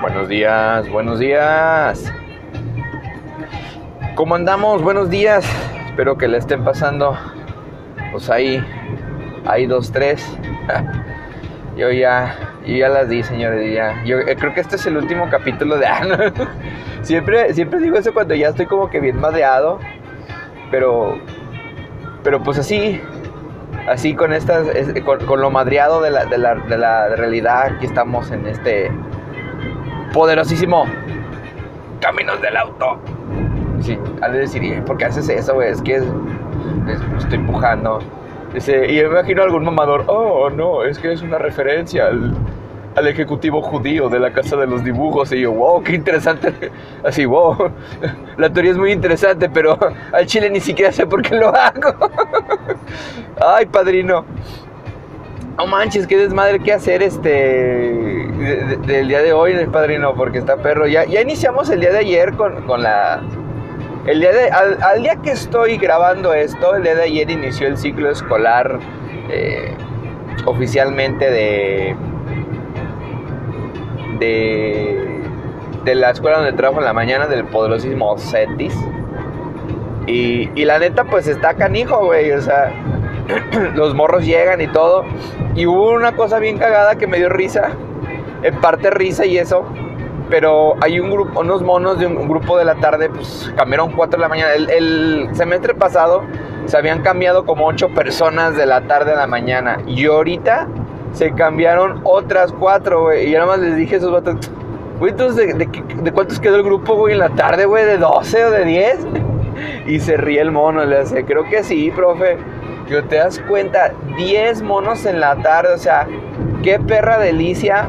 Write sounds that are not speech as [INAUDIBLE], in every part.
Buenos días, buenos días. ¿Cómo andamos? Buenos días. Espero que le estén pasando. Pues ahí, ahí dos, tres. [LAUGHS] Yo ya, yo ya las di, señores. Ya. Yo eh, creo que este es el último capítulo de [LAUGHS] Ana. siempre, siempre digo eso cuando ya estoy como que bien madreado. Pero, pero pues así, así con estas, con, lo madreado de la, de la, de la realidad, aquí estamos en este poderosísimo Caminos del Auto. Sí, al decir, ¿por qué haces eso, güey? Es que estoy empujando. Dice, y me imagino algún mamador, oh, no, es que es una referencia al, al, ejecutivo judío de la Casa de los Dibujos. Y yo, wow, qué interesante. [LAUGHS] Así, wow, [LAUGHS] la teoría es muy interesante, pero [LAUGHS] al chile ni siquiera sé por qué lo hago. Ay, padrino. No manches, qué desmadre que hacer este del día de hoy, padrino, porque está perro. Ya, ya iniciamos el día de ayer con, con la. El día de, al, día que estoy grabando esto, el día de ayer inició el ciclo escolar eh, oficialmente de, de. de la escuela donde trabajo en la mañana, del poderosísimo CETIS. Y, y la neta, pues está canijo, güey. O sea, [CLEARS THROAT] los morros llegan y todo. Y hubo una cosa bien cagada que me dio risa. En parte risa y eso. Pero hay un grupo, unos monos de un, grupo de la tarde, pues cambiaron 4 de la mañana. El, semestre pasado se habían cambiado como 8 personas de la tarde a la mañana. Y ahorita se cambiaron otras 4, güey. Y yo nada más les dije a esos vatos, ¿de, cuántos quedó el grupo, güey, en la tarde, güey? ¿De 12 o de 10? [LAUGHS] Y se ríe el mono, le hace, creo que sí, profe que te das cuenta, 10 monos en la tarde, o sea, qué perra delicia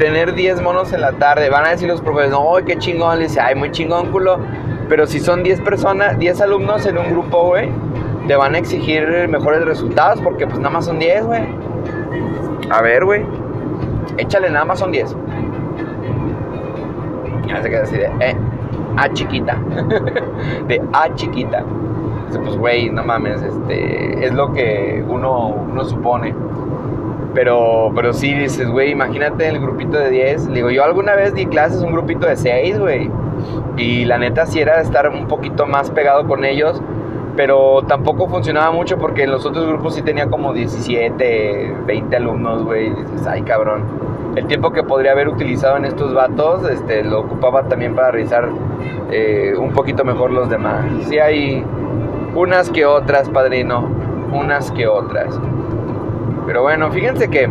tener 10 monos en la tarde. Van a decir los profesores, no, qué chingón, le dice, ay, muy chingón, culo. Pero si son 10 personas, 10 alumnos en un grupo, güey, te van a exigir mejores resultados porque pues nada más son 10, güey. A ver, güey, échale, nada más son 10. Ya se queda así de, eh, A chiquita. [LAUGHS] de A chiquita pues, güey, no mames, este, es lo que uno, uno supone. Pero, pero sí dices, güey, imagínate el grupito de 10. Le digo, yo alguna vez di clases un grupito de 6, güey. Y la neta sí era estar un poquito más pegado con ellos. Pero tampoco funcionaba mucho porque en los otros grupos sí tenía como 17, 20 alumnos, güey. Dices, ay, cabrón. El tiempo que podría haber utilizado en estos vatos, este, lo ocupaba también para revisar eh, un poquito mejor los demás. Sí hay unas que otras, padrino. Unas que otras. Pero bueno, fíjense que.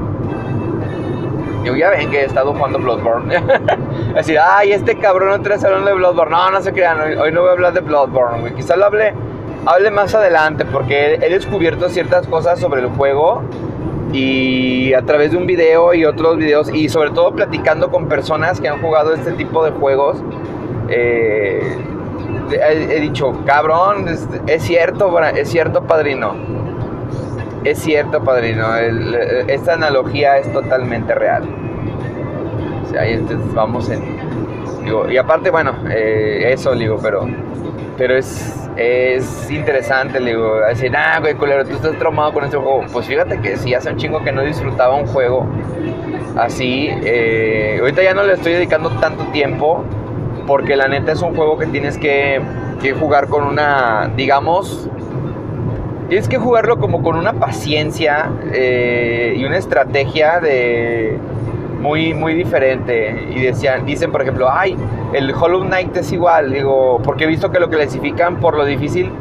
Yo ya ven que he estado jugando Bloodborne. [LAUGHS] es decir, ay, este cabrón otra vez de Bloodborne. No, no se crean, hoy, no voy a hablar de Bloodborne, güey. Quizá lo hable, hable más adelante porque he descubierto ciertas cosas sobre el juego y a través de un video y otros videos y sobre todo platicando con personas que han jugado este tipo de juegos. Eh, he, dicho, cabrón, es, cierto, es cierto, padrino. Es cierto, padrino. esta analogía es totalmente real. O sea, vamos en. y aparte, bueno, eh, eso, digo, pero. Pero es, es interesante, digo, decir, ah, güey, culero, tú estás traumado con este juego. Pues fíjate que si hace un chingo que no disfrutaba un juego así. Eh, ahorita ya no le estoy dedicando tanto tiempo porque la neta es un juego que tienes que, jugar con una, digamos, tienes que jugarlo como con una paciencia eh, y una estrategia de muy, muy diferente. Y decían, dicen, por ejemplo, ay, el Hollow Knight es igual, digo, porque he visto que lo clasifican por lo difícil.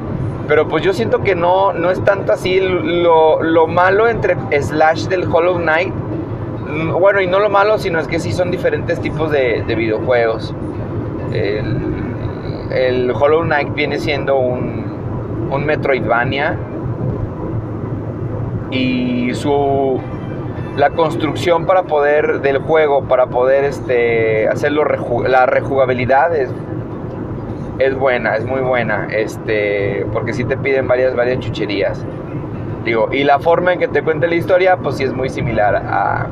Pero pues yo siento que no, no es tanto así. Lo, malo entre Slash del Hollow Knight, mm, bueno, y no lo malo, sino es que sí son diferentes tipos de, de videojuegos. El, Hollow Knight viene siendo un, un Metroidvania y su la construcción para poder del juego para poder este hacerlo la rejugabilidad es, buena es muy buena este porque si te piden varias varias chucherías digo y la forma en que te cuente la historia pues sí es muy similar a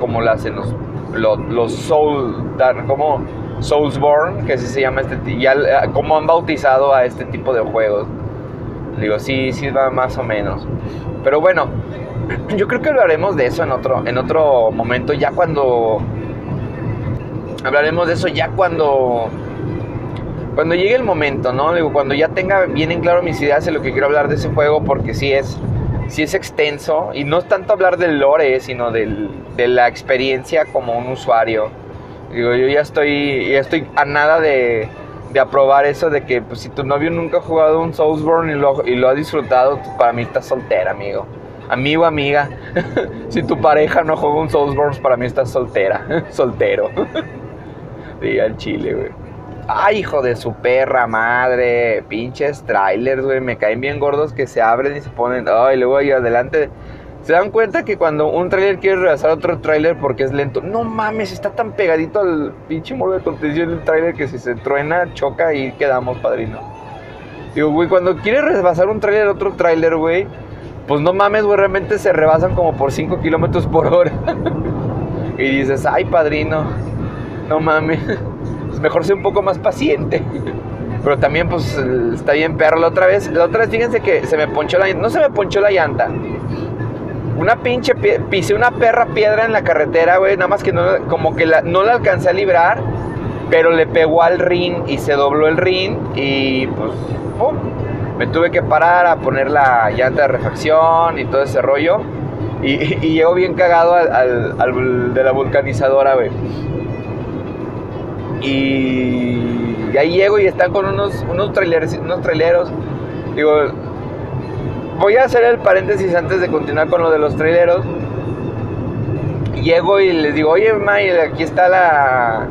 como la hacen los los, los soul como Soulsborne, que así se llama este, ya como han bautizado a este tipo de juegos. Digo, sí, sí va más o menos. Pero bueno, [CLEARS THROAT] yo creo que hablaremos de eso en otro, en otro momento, ya cuando hablaremos de eso ya cuando cuando llegue el momento, ¿no? Digo, cuando ya tenga bien en claro mis ideas de lo que quiero hablar de ese juego, porque sí es, sí es extenso, y no es tanto hablar del lore, sino del, de la experiencia como un usuario. Digo, yo ya estoy, ya estoy a nada de, de aprobar eso de que pues, si tu novio nunca ha jugado un Soulsborne y lo, y lo ha disfrutado, para mí estás soltera, amigo. Amigo, amiga, [LAUGHS] si tu pareja no juega un Soulsborne, para mí estás soltera, [LAUGHS] soltero. [LAUGHS] Sí, al chile, güey. Ay, hijo de su perra madre. Pinches trailers, güey. Me caen bien gordos que se abren y se ponen. Ay, luego ahí adelante. ¿Se dan cuenta que cuando un trailer quiere rebasar otro trailer porque es lento? No mames, está tan pegadito al pinche muro de contención del trailer que si se truena, choca y quedamos, padrino. Digo, güey, cuando quiere rebasar un trailer otro trailer, güey, pues no mames, güey, realmente se rebasan como por 5 kilómetros por hora. [LAUGHS] y dices, ay, padrino, no mames. Pues, mejor ser un poco más paciente. [LAUGHS] Pero también, pues, está bien perro. La otra vez, la otra fíjense que se me ponchó la no se me ponchó la llanta. Una pinche, pisé una perra piedra en la carretera, güey, nada más que no, como que no la alcancé a librar, pero le pegó al rin y se dobló el rin y pues, me tuve que parar a poner la llanta de refacción y todo ese rollo. Y, [LAUGHS] y, llegó bien cagado al, de la vulcanizadora, güey. Y, ahí llego y están con unos, unos, trailers, unos traileros. Digo, voy a hacer el paréntesis antes de continuar con lo de los traileros. Llego y les digo, oye, May, aquí está la,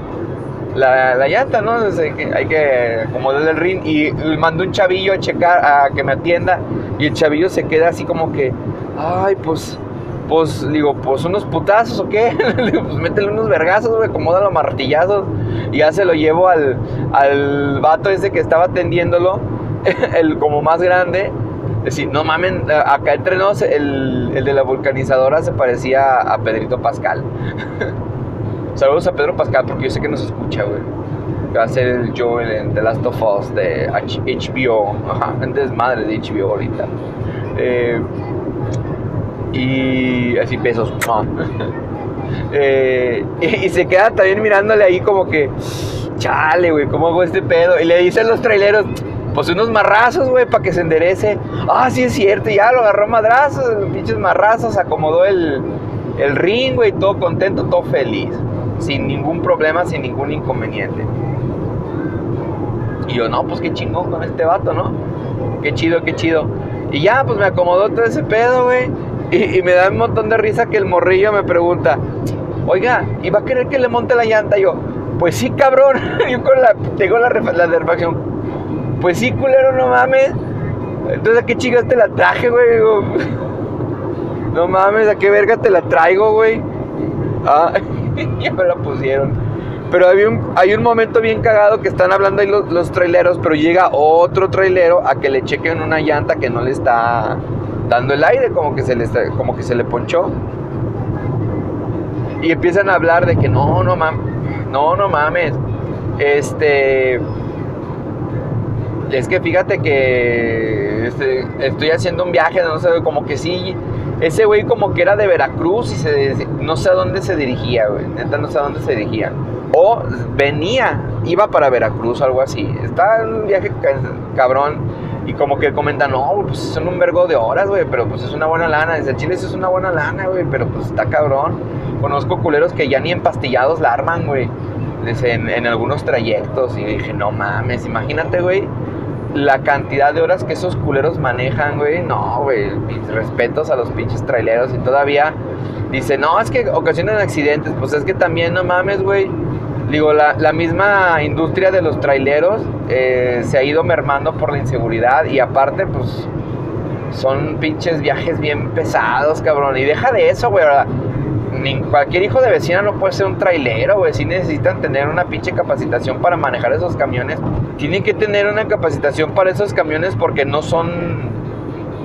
la, la llanta, ¿no? hay que acomodar el ring. Y mando un chavillo a checar, a que me atienda. Y el chavillo se queda así como que, ay, pues pues digo, pues unos putazos o qué, [LAUGHS] pues métele unos vergazos, güey, los martillazos. Y ya se lo llevo al, al vato ese que estaba atendiéndolo, [LAUGHS] el como más grande. Decir, no mamen, acá entre nos, el, el de la vulcanizadora se parecía a Pedrito Pascal. [LAUGHS] Saludos a Pedro Pascal porque yo sé que nos escucha, güey. Va a ser el Joel en The Last of Us de HBO. Ajá, desmadre de HBO ahorita. Eh, y así pesos. [LAUGHS] Eh, y, se queda también mirándole ahí como que, chale, güey, ¿cómo hago este pedo? Y le dicen los traileros, pues unos marrazos, güey, para que se enderece. Ah, sí es cierto, ya lo agarró madrazos, pinches marrazos, acomodó el, el ring, güey, todo contento, todo feliz. Sin ningún problema, sin ningún inconveniente. Y yo, no, pues qué chingón con este vato, ¿no? Qué chido, qué chido. Y ya, pues me acomodó todo ese pedo, güey. Y, me da un montón de risa que el morrillo me pregunta, oiga, ¿y va a querer que le monte la llanta? yo, pues sí, cabrón. [LAUGHS] yo con la, tengo la, la refacción. Pues sí, culero, no mames. Entonces, ¿a qué chicas te la traje, güey? no mames, ¿a qué verga te la traigo, güey? Ah, [LAUGHS] ya me la pusieron. Pero hay un, hay un momento bien cagado que están hablando ahí los, los traileros, pero llega otro trailero a que le chequen una llanta que no le está dando el aire, como que se le, como que se le ponchó. Y empiezan a hablar de que no, no mames, no, no mames. Este. Es que fíjate que este, estoy haciendo un viaje, no sé, como que sí. Ese güey como que era de Veracruz y se, no sé a dónde se dirigía, güey. Neta no sé a dónde se dirigía. O venía, iba para Veracruz algo así. Está en un viaje cabrón. Y como que comentan, no, pues son un vergo de horas, güey, pero pues es una buena lana. Desde Chile eso es una buena lana, güey, pero pues está cabrón. Conozco culeros que ya ni empastillados la arman, güey, en, en algunos trayectos. Y dije, no mames, imagínate, güey, la cantidad de horas que esos culeros manejan, güey. No, güey, respetos a los pinches traileros. Y todavía dice, no, es que ocasionan accidentes. Pues es que también, no mames, güey Digo, la, la, misma industria de los traileros eh, se ha ido mermando por la inseguridad y aparte, pues, son pinches viajes bien pesados, cabrón. Y deja de eso, güey. Cualquier hijo de vecina no puede ser un trailero, güey. Sí necesitan tener una pinche capacitación para manejar esos camiones. Tienen que tener una capacitación para esos camiones porque no son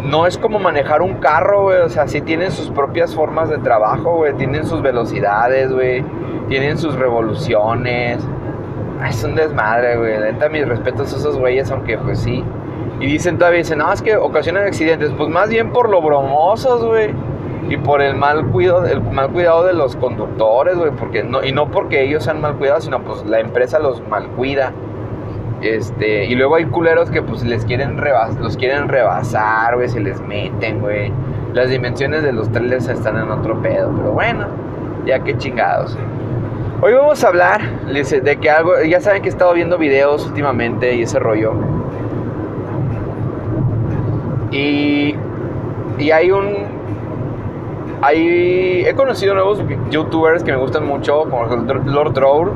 no es como manejar un carro, güey. O sea, sí tienen sus propias formas de trabajo, güey. Tienen sus velocidades, güey. Tienen sus revoluciones. Es un desmadre, güey. Neta, mis respetos a esos güeyes, aunque pues sí. Y dicen todavía, dicen, no, es que ocasionan accidentes. Pues más bien por lo bromosos, güey. Y por el mal cuidado, el mal cuidado de los conductores, güey, porque no, y no porque ellos sean mal cuidados, sino pues la empresa los mal cuida. Este, y luego hay culeros que pues les quieren rebas los quieren rebasar, güey, se les meten, güey. Las dimensiones de los trailers están en otro pedo, pero bueno, ya que chingados. Hoy vamos a hablar de que algo, ya saben que he estado viendo videos últimamente y ese rollo. Y, y hay un, hay, he conocido nuevos youtubers que me gustan mucho, como Lord Drow,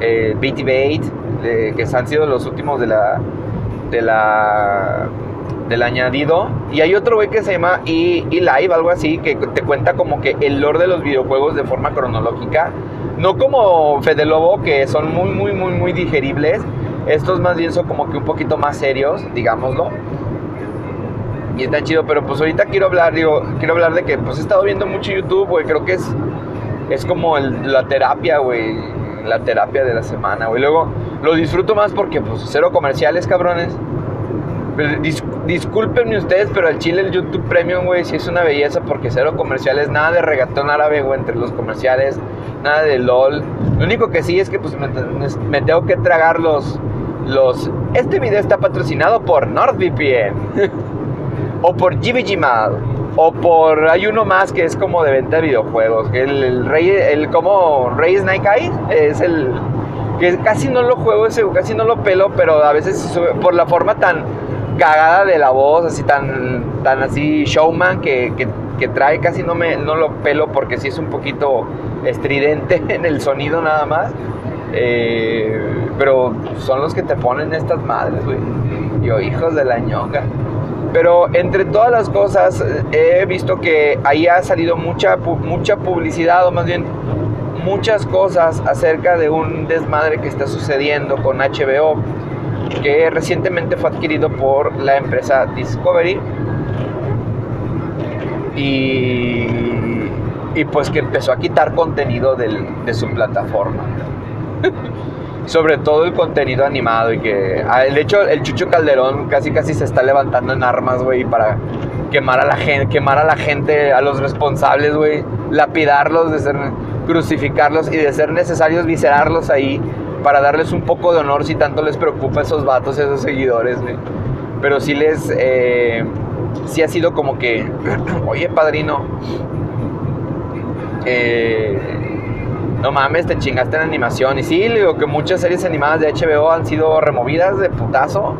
eh, BT que han sido los últimos de la, de la del añadido. Y hay otro güey que se llama e, live algo así, que te cuenta como que el lore de los videojuegos de forma cronológica. No como Fede Lobo, que son muy, muy, muy, muy digeribles. Estos más bien son como que un poquito más serios, digámoslo. Y está chido, pero pues ahorita quiero hablar, digo, quiero hablar de que pues he estado viendo mucho YouTube, güey. Creo que es, es como la terapia, güey. La terapia de la semana, güey. Luego lo disfruto más porque pues cero comerciales, cabrones. Dis, discúlpenme ustedes, pero el chile, el YouTube Premium, güey, sí es una belleza porque cero comerciales, nada de regatón árabe, güey, entre los comerciales, nada de LOL. Lo único que sí es que pues me, tengo que tragar los, los... Este video está patrocinado por NordVPN, [LAUGHS] o por GBGMAD, o por... Hay uno más que es como de venta de videojuegos, el, el rey, el como Rey Snake Eyes, es el que casi no lo juego ese, casi no lo pelo, pero a veces por la forma tan cagada de la voz, así tan, tan así showman que, que, trae, casi no, me, no lo pelo porque sí es un poquito estridente [LAUGHS] en el sonido nada más. Eh, pero son los que te ponen estas madres, güey. Yo, hijos de la ñonga. Pero entre todas las cosas, he visto que ahí ha salido mucha, mucha publicidad, o más bien muchas cosas acerca de un desmadre que está sucediendo con HBO, que recientemente fue adquirido por la empresa Discovery. Y, y pues que empezó a quitar contenido de su plataforma. [LAUGHS] Sobre todo el contenido animado y que... Ah, de hecho, el Chucho Calderón casi casi se está levantando en armas, güey, para quemar a la gente, quemar a la gente, a los responsables, güey, lapidarlos, de ser crucificarlos y de ser necesarios viscerarlos ahí para darles un poco de honor si tanto les preocupa a esos vatos, a esos seguidores, Pero sí les, eh, sí ha sido como que, [CLEARS THROAT] oye padrino, eh, no mames, te chingaste en animación. Y sí, digo que muchas series animadas de HBO han sido removidas de putazo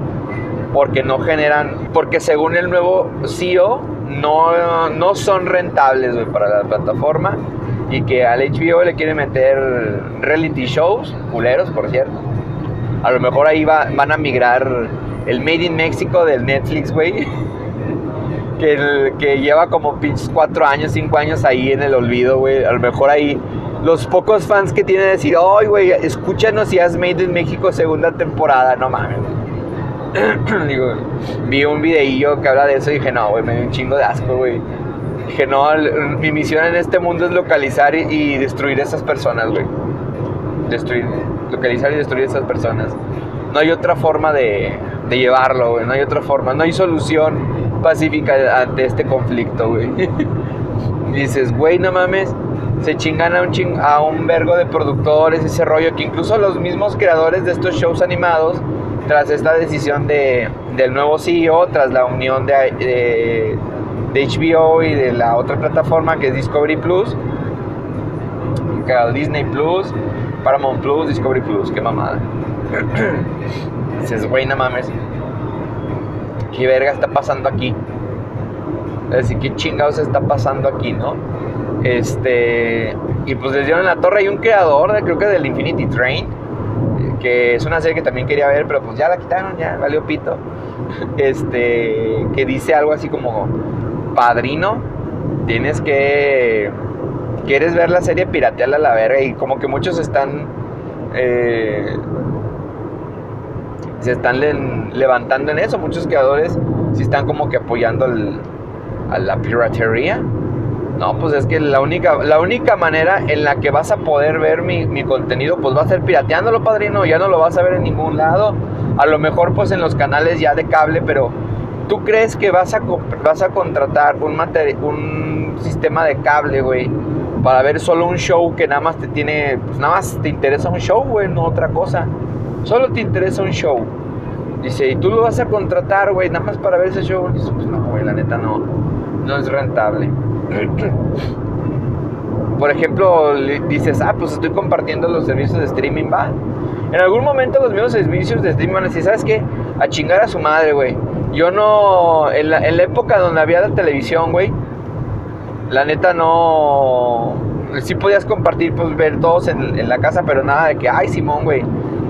porque no generan, porque según el nuevo CEO, no, no son rentables para la plataforma y que al HBO le quiere meter reality shows, culeros por cierto. A lo mejor ahí va, van a migrar el Made in Mexico del Netflix, güey. [LAUGHS] Que, que lleva como pinches cuatro años, cinco años ahí en el olvido, güey. A lo mejor ahí los pocos fans que tienen decir, ay, güey, escúchanos y haz Made in México segunda temporada, no mames. [CLEARS THROAT] Digo, vi un videillo que habla de eso y dije, no, güey, me dio un chingo de asco, güey. Dije, no, mi misión en este mundo es localizar y, destruir a esas personas, güey. Destruir, localizar y destruir a esas personas. No hay otra forma de, de llevarlo, güey. No hay otra forma. No hay solución pacífica ante este conflicto, güey. [LAUGHS] dices, güey, no mames. Se chingan a un, ching, a un vergo de productores, ese rollo, que incluso los mismos creadores de estos shows animados, tras esta decisión de, del nuevo CEO, tras la unión de de HBO y de la otra plataforma que es Discovery Plus, Disney Plus, Paramount Plus, Discovery Plus, qué mamada. [COUGHS] Dices, güey, no mames. ¿Qué verga está pasando aquí? Es decir, ¿qué chingados está pasando aquí, no? Este. Y pues les dieron la torre. Hay un creador, creo que del Infinity Train. Que es una serie que también quería ver, pero pues ya la quitaron, ya valió pito. Este. Que dice algo así como padrino, tienes que. Quieres ver la serie piratearla a la verga y como que muchos están. Eh, se están levantando en eso. Muchos creadores sí están como que apoyando a la piratería. No, pues es que la única, la única manera en la que vas a poder ver mi, mi, contenido, pues va a ser pirateándolo, padrino. Ya no lo vas a ver en ningún lado. A lo mejor, pues en los canales ya de cable, pero ¿Tú crees que vas a, vas a contratar un, un sistema de cable, güey, para ver solo un show que nada más te tiene, pues nada más te interesa un show, güey, no otra cosa? Solo te interesa un show. Dice, ¿y tú lo vas a contratar, güey, nada más para ver ese show? Dice, pues no, güey, la neta no, no es rentable. Por ejemplo, dices, ah, pues estoy compartiendo los servicios de streaming, va. En algún momento los mismos servicios de streaming van a decir, ¿sabes qué? A chingar a su madre, güey. Yo no, en la, época donde había la televisión, güey, la neta no, sí podías compartir, pues ver todos en, en la casa, pero nada de que, ay, Simón, güey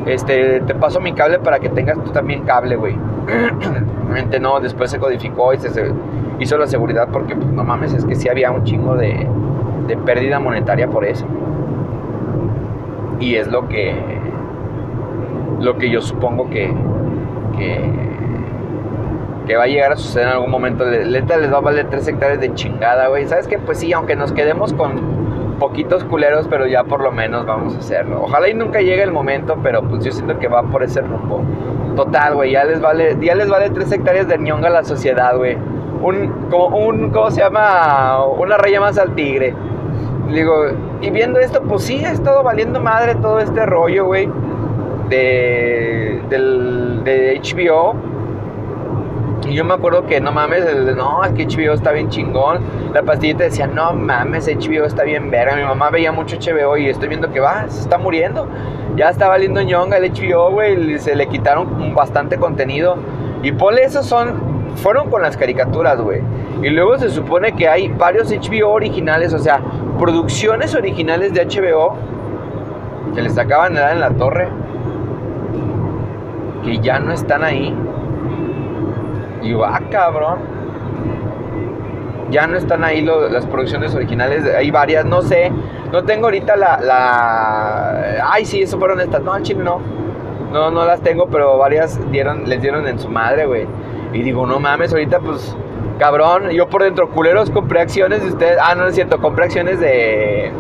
este, te paso mi cable para que tengas tú también cable, güey. [CLEARS THROAT] Realmente no, después se codificó y se, hizo la seguridad porque, pues, no mames, es que sí había un chingo de, de pérdida monetaria por eso. Y es lo que, lo que yo supongo que, que, que va a llegar a suceder en algún momento. Lenta les va a valer 3 hectáreas de chingada, güey. ¿Sabes qué? Pues sí, aunque nos quedemos con poquitos culeros, pero ya por lo menos vamos a hacerlo. Ojalá y nunca llegue el momento, pero pues yo siento que va por ese rumbo. Total, güey, ya les vale, ya les vale tres hectáreas de ñonga a la sociedad, güey. Un, como un, ¿cómo se llama? Una raya más al tigre. Digo, y viendo esto, pues sí, ha estado valiendo madre todo este rollo, güey, de, del, de HBO y yo me acuerdo que no mames, no, es que HBO está bien chingón. La pastillita decía, no mames, HBO está bien verga. Mi mamá veía mucho HBO y estoy viendo que va, se está muriendo. Ya está valiendo ñonga el HBO, güey. Se le quitaron bastante contenido. Y por eso son, fueron con las caricaturas, güey. Y luego se supone que hay varios HBO originales, o sea, producciones originales de HBO que les acaban de dar en la torre. Que ya no están ahí. Yo, ah, cabrón. Ya no están ahí las producciones originales, hay varias, no sé. No tengo ahorita la. Ay, sí, eso fueron estas. No, al chile no. No, no las tengo, pero varias dieron, les dieron en su madre, güey. Y digo, no mames, ahorita pues, cabrón, yo por dentro, culeros, compré acciones de ustedes. Ah, no es cierto, compré acciones de.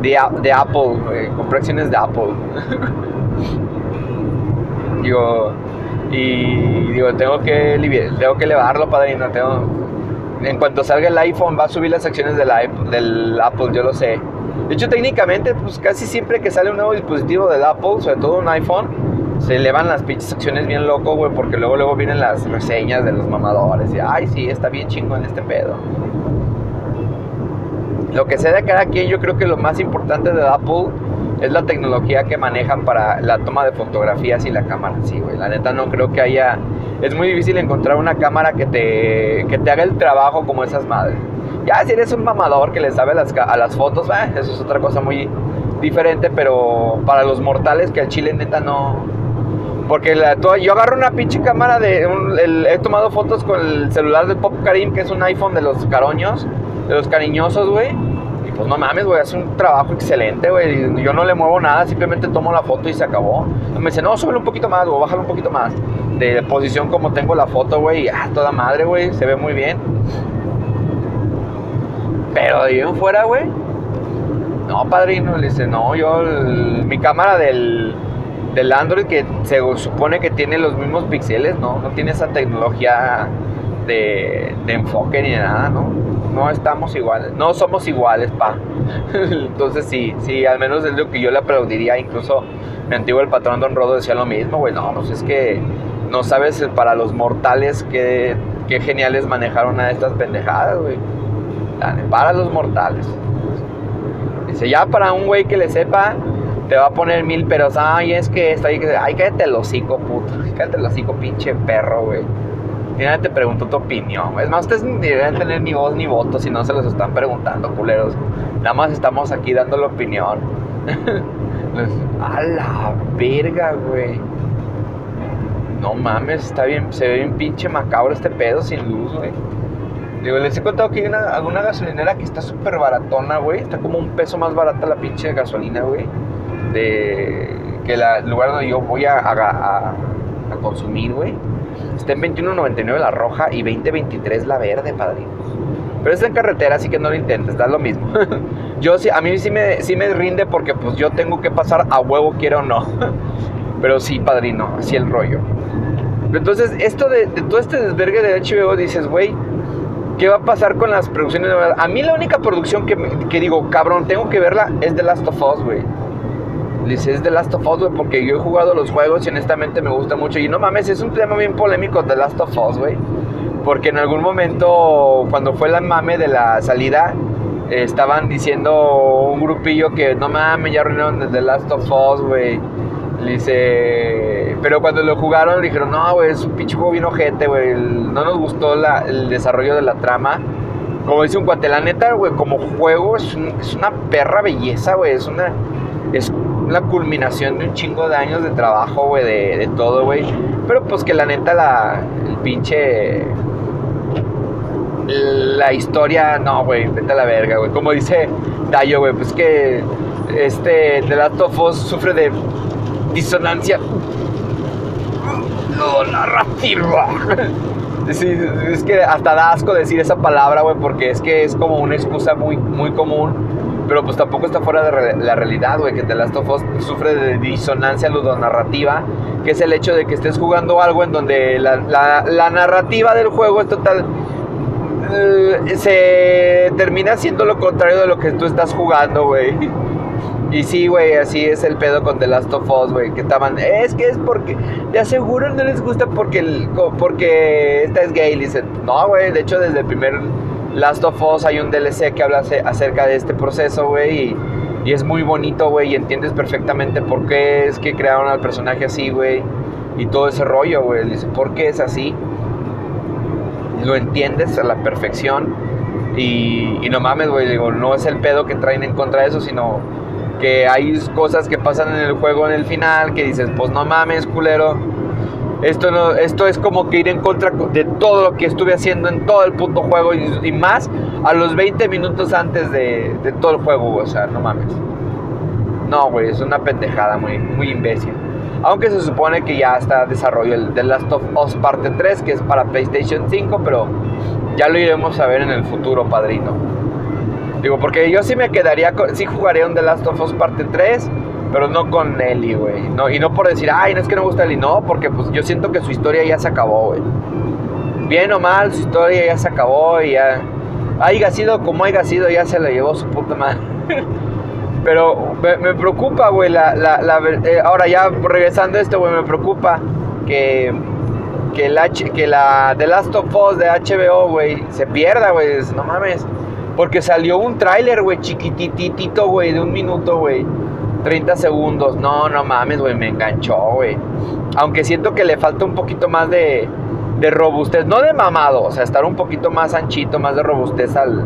De, de Apple. Compré acciones de Apple. [LAUGHS] digo, y digo, tengo que, tengo que elevarlo, padrino. En cuanto salga el iPhone, va a subir las acciones del, del Apple, yo lo sé. De hecho, técnicamente, pues casi siempre que sale un nuevo dispositivo del Apple, sobre todo un iPhone, se elevan las pinches acciones bien loco, güey, porque luego, luego vienen las reseñas de los mamadores. Y, ay, sí, está bien chingo en este pedo. Lo que sea de cada quien, yo creo que lo más importante de Apple es la tecnología que manejan para la toma de fotografías y la cámara. Sí, güey, la neta no creo que haya... Es muy difícil encontrar una cámara que te, que te haga el trabajo como esas madres. Ya si eres un mamador que le sabe las, a las fotos, eh, eso es otra cosa muy diferente, pero para los mortales que al chile neta no... Porque la, yo agarro una pinche cámara de... he tomado fotos con el celular del Pop Karim, que es un iPhone de los caroños, de los cariñosos, güey pues no mames, güey, hace un trabajo excelente, güey. Yo no le muevo nada, simplemente tomo la foto y se acabó. me dice, no, súbele un poquito más, o bájalo un poquito más. De posición como tengo la foto, güey, ah, toda madre, güey, se ve muy bien. Pero de ahí fuera, güey. No, padrino, le dice, no, yo, mi cámara del, del Android que se supone que tiene los mismos píxeles, ¿no? No tiene esa tecnología de, de enfoque ni nada, ¿no? No estamos iguales, no somos iguales, pa. [LAUGHS] Entonces sí, sí, al menos es lo que yo le aplaudiría, incluso mi antiguo el patrón Don Rodo decía lo mismo, güey, no, pues es que no sabes para los mortales qué, qué geniales manejaron a estas pendejadas, güey. Para los mortales. Dice, ya para un güey que le sepa, te va a poner mil peros. Ay, es que está ahí, ay, cállate el hocico, puto. Cállate el hocico, pinche perro, güey. Mira, te pregunto tu opinión. Es más, ustedes ni deberían tener ni voz ni voto si no se los están preguntando, culeros. Nada más estamos aquí dando la opinión. [LAUGHS] A la verga, güey. No mames, está bien, se ve bien pinche macabro este pedo sin luz, güey. Digo, les he contado que hay una, alguna gasolinera que está súper baratona, güey. Está como un peso más barata la pinche gasolina, güey. De que el lugar donde yo voy a, a, a consumir, güey. Está en 21.99 la roja y 20.23 la verde, padrino. Pero está en carretera, así que no lo intentes, da lo mismo. [LAUGHS] yo sí, a mí sí me, sí me rinde porque pues yo tengo que pasar a huevo, quiero o no. [LAUGHS] Pero sí, padrino, así el rollo. Entonces, esto de, todo este desvergue de HBO, dices, güey, ¿qué va a pasar con las producciones? A mí la única producción que, que digo, cabrón, tengo que verla es The Last of Us, güey. Dice, es The Last of Us, güey, porque yo he jugado los juegos y honestamente me gusta mucho. Y no mames, es un tema bien polémico The Last of Us, güey. Porque en algún momento, cuando fue la mame de la salida, estaban diciendo un grupillo que no mames, ya arruinaron The Last of Us, güey. Dice, pero cuando lo jugaron le dijeron, no, güey, es un pinche juego bien ojete, güey. No nos gustó el desarrollo de la trama. Como dice un cuate, la neta, güey, como juego es una perra belleza, güey. Es una. Es la culminación de un chingo de años de trabajo, güey, de, de todo, güey. Pero pues que la neta, la. El pinche. La historia, no, güey, vete a la verga, güey. Como dice Dayo, güey, pues que. Este. The Last of sufre de disonancia. No, narrativa. [LAUGHS] Es que hasta da asco decir esa palabra, güey, porque es que es como una excusa muy, muy común, pero pues tampoco está fuera de re- la realidad, güey, que The Last of Us sufre de disonancia ludonarrativa, que es el hecho de que estés jugando algo en donde la, la- la narrativa del juego es total... eh, se termina siendo lo contrario de lo que tú estás jugando, güey. Y sí, güey, así es el pedo con The Last of Us, güey, que estaban, es que es porque, de aseguro no les gusta porque, el, porque esta es gay, dicen, no, güey, de hecho desde el primer Last of Us hay un DLC que habla ace- acerca de este proceso, güey, y, y es muy bonito, güey, y entiendes perfectamente por qué es que crearon al personaje así, güey, y todo ese rollo, güey, dice, ¿por qué es así? Lo entiendes a la perfección, y, y no mames, güey, digo, no es el pedo que traen en contra de eso, sino que hay cosas que pasan en el juego en el final que dices, pues no mames, culero. Esto, esto es como que ir en contra de todo lo que estuve haciendo en todo el puto juego y, más a los 20 minutos antes de, de todo el juego, o sea, no mames. No, güey, es una pendejada muy, muy imbécil. Aunque se supone que ya está desarrollo el The Last of Us Parte 3, que es para PlayStation 5, pero ya lo iremos a ver en el futuro, padrino. Digo, porque yo sí me quedaría, sí jugaría un The Last of Us parte 3, pero no con Ellie, güey. No, y no por decir, ay, no es que no me gusta Ellie, no, porque pues yo siento que su historia ya se acabó, güey. Bien o mal, su historia ya se acabó y ya... Haya sido como haya sido, ya se la llevó su puta madre. [LAUGHS] Pero me, me preocupa, güey, la, la, la eh, ahora ya regresando a esto, güey, me preocupa que, que, el H, que la The Last of Us de HBO, güey, se pierda, güey, no mames. Porque salió un tráiler, güey, chiquititito, güey, de un minuto, güey. 30 segundos. No, no mames, güey, me enganchó, güey. Aunque siento que le falta un poquito más de, robustez. No de mamado, o sea, estar un poquito más anchito, más de robustez al,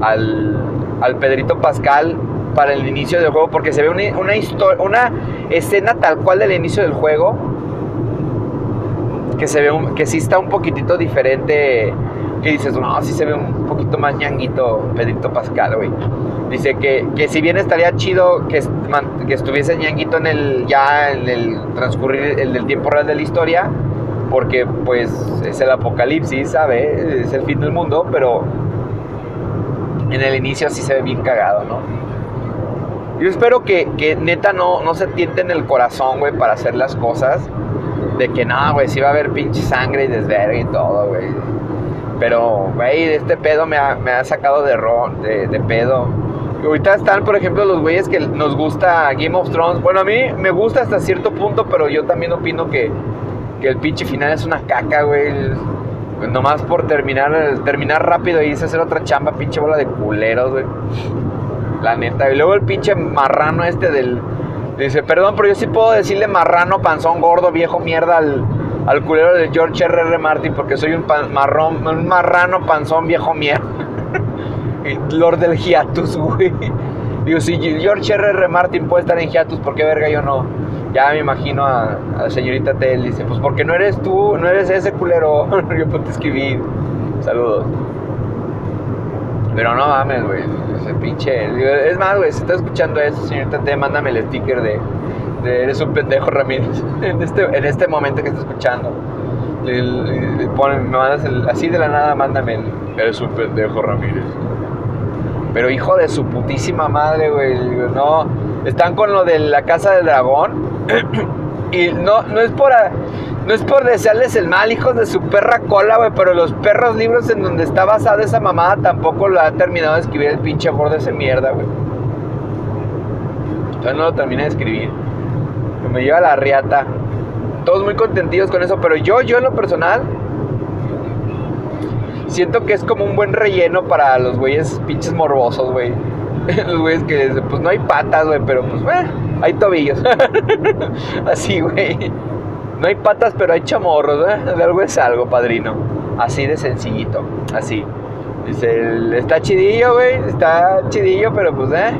al, al Pedrito Pascal para el inicio del juego. Porque se ve una, una, una escena tal cual del inicio del juego. Que se ve un- que sí está un poquitito diferente. Que dices, no, sí se ve un poquito más ñanguito Pedrito Pascal, güey. Dice que, que si bien estaría chido que, que estuviese ñanguito en el, ya en el transcurrir el del tiempo real de la historia, porque pues es el apocalipsis, ¿sabe? Es el fin del mundo, pero en el inicio sí se ve bien cagado, ¿no? Yo espero que, que neta no, no se tienten el corazón, güey, para hacer las cosas. De que no, güey, sí va a haber pinche sangre y desvergue y todo, güey. Pero, güey, este pedo me ha, me ha sacado de, ro de, pedo. Y ahorita están, por ejemplo, los güeyes que nos gusta Game of Thrones. Bueno, a mí me gusta hasta cierto punto, pero yo también opino que, que el pinche final es una caca, güey. Nomás por terminar, terminar rápido y hacer otra chamba, pinche bola de culeros, güey. La neta. Y luego el pinche marrano este del... Dice, perdón, pero yo sí puedo decirle marrano, panzón, gordo, viejo mierda al, al culero de George R.R. R. Martin porque soy un marrón, un marrano, panzón, viejo mierda. [LAUGHS] Lord del hiatus, güey. Digo, si George R.R. R. Martin puede estar en hiatus, ¿por qué verga yo no? Ya me imagino a, la señorita Tell, dice, pues porque no eres tú, no eres ese culero. [LAUGHS] yo puedo escribir. Saludos. Pero no mames, güey. Ese pinche. Es más, güey, si estás escuchando eso, señorita T, mándame el sticker de, Eres un pendejo, Ramírez. [LAUGHS] En este, en este momento que estás escuchando. Le, me mandas así de la nada, mándame el Eres un pendejo, Ramírez. Pero hijo de su putísima madre, güey. No. Están con lo de la casa del dragón. [CLEARS THROAT] y no, no es por. no es por desearles el mal, hijos de su perra cola, güey, pero los perros libros en donde está basada esa mamada tampoco lo ha terminado de escribir el pinche amor de esa mierda, güey. Todavía no lo terminé de escribir. Me lleva la riata. Todos muy contentillos con eso, pero yo, yo en lo personal, siento que es como un buen relleno para los güeyes pinches morbosos, güey. [LAUGHS] Los güeyes que, pues no hay patas, güey, pero pues, eh, hay tobillos. [LAUGHS] Así, güey. No hay patas, pero hay chamorros, ¿eh? De algo es algo, padrino. Así de sencillito, así. Dice, está chidillo, güey, está chidillo, pero pues, ¿eh?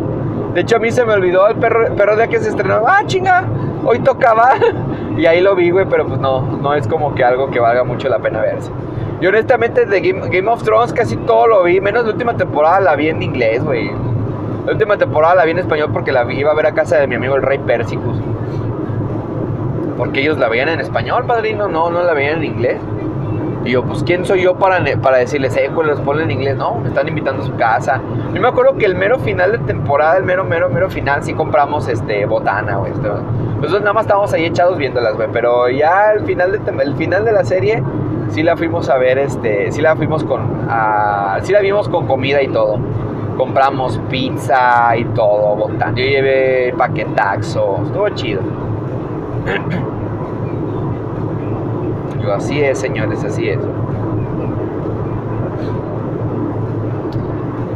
De hecho, a mí se me olvidó el perro, perro de que se estrenó. Ah, chinga, hoy tocaba. [LAUGHS] y ahí lo vi, güey, pero pues no, no es como que algo que valga mucho la pena verse. Yo honestamente de Game, of Thrones casi todo lo vi, menos la última temporada la vi en inglés, güey. La última temporada la vi en español porque la iba a ver a casa de mi amigo el rey Persicus. Porque ellos la veían en español, padrino, no, no la veían en inglés. Y yo, pues, ¿quién soy yo para, para decirles, eh, pues los ponen en inglés? No, me están invitando a su casa. Yo me acuerdo que el mero final de temporada, el mero, mero, mero final, sí compramos, este, botana, güey. Nosotros nada más estábamos ahí echados viéndolas, güey. Pero ya el final, de, el final de la serie, sí la fuimos a ver, este, sí la fuimos con, sí la vimos con comida y todo. Compramos pizza y todo, botana. Yo llevé paquetaxos, estuvo chido. [CLEARS THROAT] Yo, así es, señores, así es.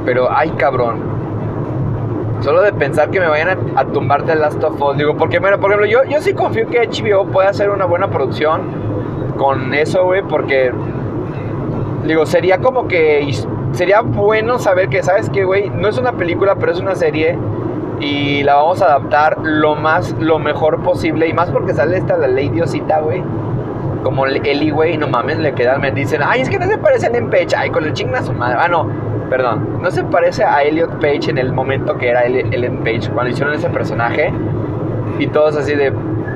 Pero, ay, cabrón. Solo de pensar que me vayan a, tumbar The Last of Us. Digo, porque, mira, por ejemplo, yo, yo sí confío que HBO pueda hacer una buena producción con eso, güey, porque, digo, sería como que, sería bueno saber que, ¿sabes qué, güey? No es una película, pero es una serie y la vamos a adaptar lo más, lo mejor posible. Y más porque sale esta la ley Diosita, güey. Como Eli, güey, no mames, le quedan, me dicen, ay, es que no se parece a Ellen Page. Ay, con el chingna su madre. Ah, no, perdón. No se parece a Elliot Page en el momento que era Ellen Page, cuando hicieron ese personaje. Y todos así de,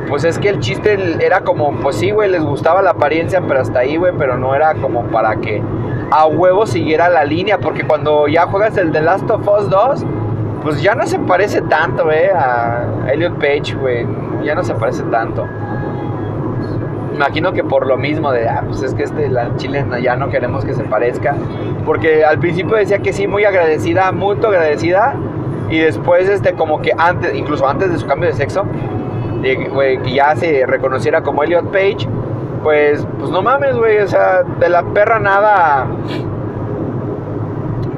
pues es que el chiste era como, pues sí, güey, les gustaba la apariencia, pero hasta ahí, güey, pero no era como para que a huevo siguiera la línea, porque cuando ya juegas el The Last of Us 2, pues ya no se parece tanto, eh, a Elliot Page, güey. Ya no se parece tanto. Imagino que por lo mismo de, ah, pues es que este, la chilena ya no queremos que se parezca. Porque al principio decía que sí, muy agradecida, muy agradecida. Y después, este, como que antes, incluso antes de su cambio de sexo, que ya se reconociera como Elliot Page, pues, pues no mames, güey, o sea, de la perra nada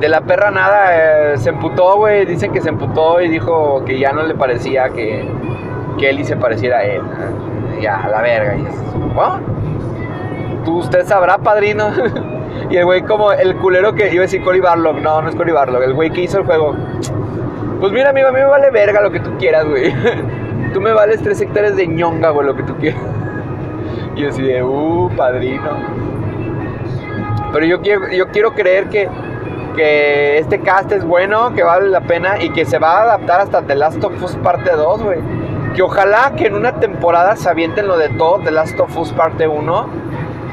de la perra nada, eh, se emputó, güey. Dicen que se emputó y dijo que ya no le parecía que, que Eli se pareciera a él. Ya, la verga. Y ¿Tú, usted sabrá, padrino. [LAUGHS] y el güey, como el culero que iba a decir Cory Barlock. No, no es Cory Barlock. El güey que hizo el juego. Pues mira, amigo, a mí me vale verga lo que tú quieras, güey. [LAUGHS] tú me vales tres hectáreas de ñonga, güey, lo que tú quieras. [LAUGHS] y así de, uh, padrino. Pero yo quiero, yo quiero creer que que este cast es bueno, que vale la pena y que se va a adaptar hasta The Last of Us parte 2, güey. Que ojalá que en una temporada se avienten lo de todo The Last of Us parte 1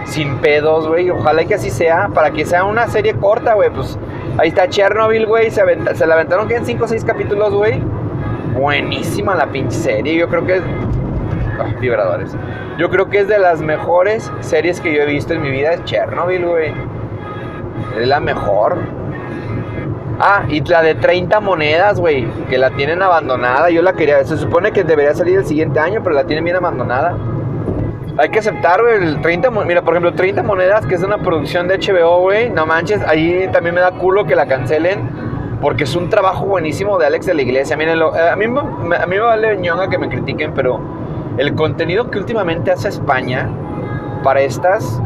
sin pedos, güey. Ojalá que así sea, para que sea una serie corta, güey. Pues ahí está Chernobyl, güey. Se, se la aventaron que en 5 o 6 capítulos, güey. Buenísima la pinche serie. Yo creo que es. Ah, vibradores. Yo creo que es de las mejores series que yo he visto en mi vida. Es Chernobyl, güey. Es la mejor. Ah, y la de 30 monedas, güey, que la tienen abandonada. Yo la quería, se supone que debería salir el siguiente año, pero la tienen bien abandonada. Hay que aceptar, güey, el 30, mira, por ejemplo, 30 monedas, que es una producción de HBO, güey, no manches, ahí también me da culo que la cancelen, porque es un trabajo buenísimo de Alex de la Iglesia. Miren, eh, a, mí, a mí me vale ñonga que me critiquen, pero el contenido que últimamente hace España para estas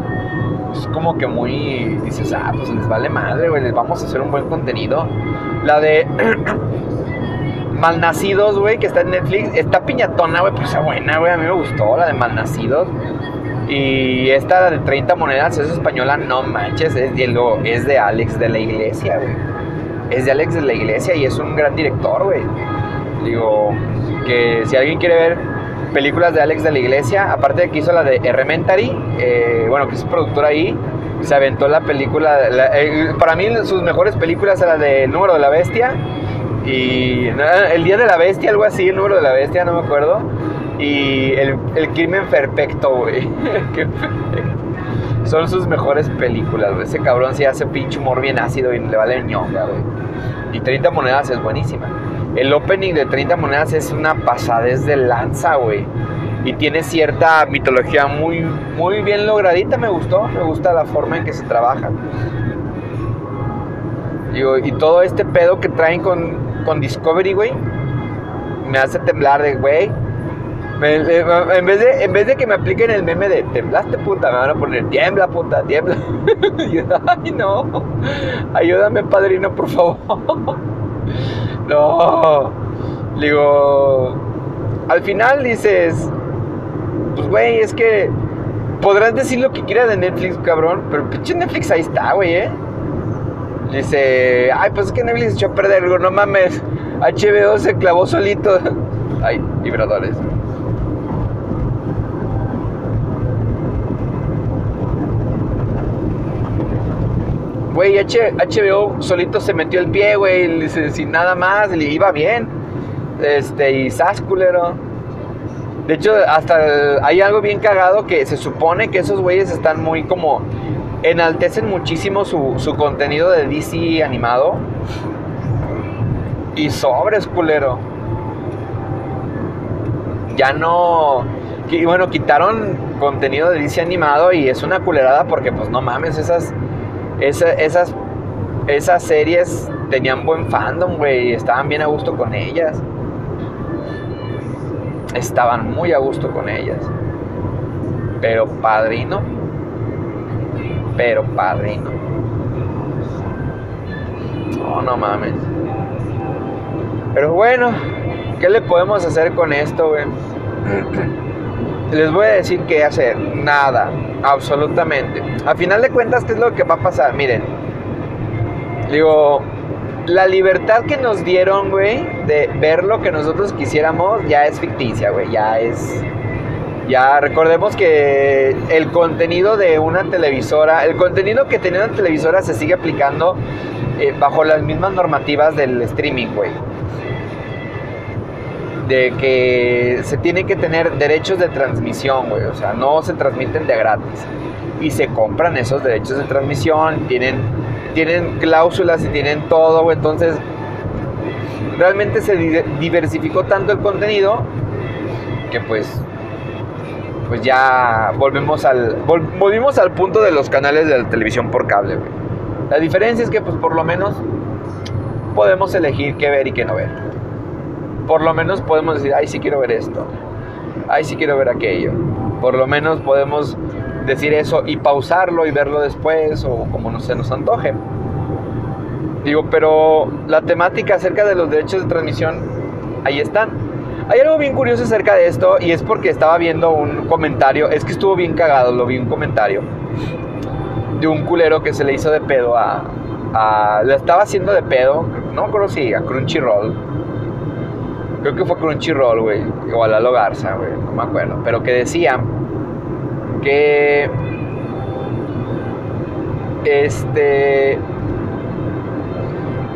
es como que muy. Dices, ah, pues les vale madre, güey, les vamos a hacer un buen contenido. La de. [CLEARS THROAT] Malnacidos, güey, que está en Netflix. Está piñatona, güey, pero está buena, güey. A mí me gustó la de Malnacidos. Y esta de 30 monedas es española, no manches, es de, es de Alex de la Iglesia, güey. Es de Alex de la Iglesia y es un gran director, güey. Digo, que si alguien quiere ver películas de Alex de la Iglesia, aparte de que hizo la de Elementary, eh, bueno, que es productor ahí, se aventó la película, eh, para mí sus mejores películas eran la de El número de la bestia y El día de la bestia, algo así, El número de la bestia, no me acuerdo. Y el, el crimen perfecto, güey. [LAUGHS] Son sus mejores películas, güey. Ese cabrón sí hace pinche humor bien ácido y le vale ñonga, güey. Y 30 monedas es buenísima. El opening de 30 monedas es una pasadez de lanza, güey. Y tiene cierta mitología muy, muy bien logradita, me gustó. Me gusta la forma en que se trabaja. Y todo este pedo que traen con, con Discovery, güey, me hace temblar de, güey. me- eh, en, vez de, en vez de que me apliquen el meme de temblaste puta, me van a poner tiembla puta, tiembla. [LAUGHS] Ay, no. Ayúdame, padrino, por favor. [LAUGHS] [LAUGHS] No. Digo, al final dices, pues güey, es que podrás decir lo que quieras de Netflix, cabrón, pero pinche Netflix ahí está, güey, ¿eh? Dice, ay, pues es que Netflix echó a perder, digo, no mames, HBO se clavó solito. [LAUGHS] Ay, vibradores. Güey, HBO solito se metió el pie, güey, sin nada más, le iba bien. Este, y sas, culero. De hecho, hasta hay algo bien cagado que se supone que esos güeyes están muy como. Enaltecen muchísimo su, su contenido de DC animado. Y sobres, culero. Ya no. Y bueno, quitaron contenido de DC animado y es una culerada porque, pues no mames, esas. Esa- esas, esas series tenían buen fandom, güey. Estaban bien a gusto con ellas estaban muy a gusto con ellas. Pero padrino, pero padrino. Oh, no mames. Pero bueno, ¿qué le podemos hacer con esto, güey? [CLEARS THROAT] Les voy a decir qué hacer. Nada, absolutamente. A final de cuentas, ¿qué es lo que va a pasar? Miren, digo, la libertad que nos dieron, güey, de ver lo que nosotros quisiéramos, ya es ficticia, güey. Ya es. Ya recordemos que el contenido de una televisora, el contenido que tenía una televisora se sigue aplicando eh, bajo las mismas normativas del streaming, güey. De que se tiene que tener derechos de transmisión, güey. O sea, no se transmiten de gratis. Y se compran esos derechos de transmisión, tienen tienen cláusulas y tienen todo. Entonces, realmente se di- diversificó tanto el contenido que pues pues ya volvemos al vol- volvimos al punto de los canales de la televisión por cable, güey. La diferencia es que pues por lo menos podemos elegir qué ver y qué no ver. Por lo menos podemos decir, ay, sí quiero ver esto. Ay, sí quiero ver aquello. Por lo menos podemos decir eso y pausarlo y verlo después o como no se nos antoje. Digo, pero la temática acerca de los derechos de transmisión, ahí están. Hay algo bien curioso acerca de esto y es porque estaba viendo un comentario, es que estuvo bien cagado, lo vi un comentario de un culero que se le hizo de pedo a... a le estaba haciendo de pedo, no acuerdo si a Crunchyroll. Creo que fue Crunchyroll, güey, o a Lalo Garza, güey, no me acuerdo. Pero que decía que este